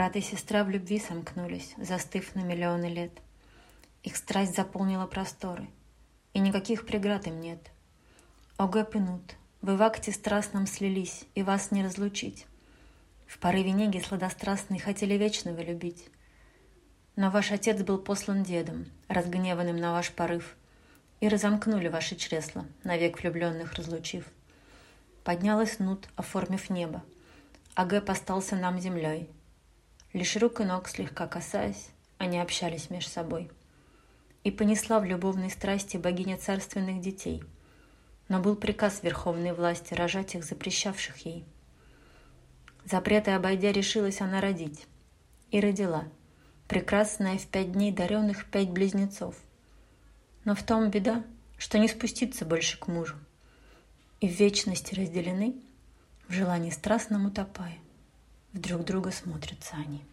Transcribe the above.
Брат и сестра в любви сомкнулись, застыв на миллионы лет. Их страсть заполнила просторы, и никаких преград им нет. О, Гэпинут, вы в акте страстном слились, и вас не разлучить. В порыве неги сладострастной хотели вечно вы любить. Но ваш отец был послан дедом, разгневанным на ваш порыв, и разомкнули ваши чресла, навек влюбленных разлучив. Поднялась нут, оформив небо, а Гэп остался нам землей. Лишь рук и ног слегка касаясь, они общались меж собой. И понесла в любовной страсти богиня царственных детей — но был приказ верховной власти рожать их, запрещавших ей. Запреты обойдя, решилась она родить. И родила, прекрасная в пять дней даренных пять близнецов. Но в том беда, что не спуститься больше к мужу. И в вечности разделены, в желании страстном утопая, в друг друга смотрятся они.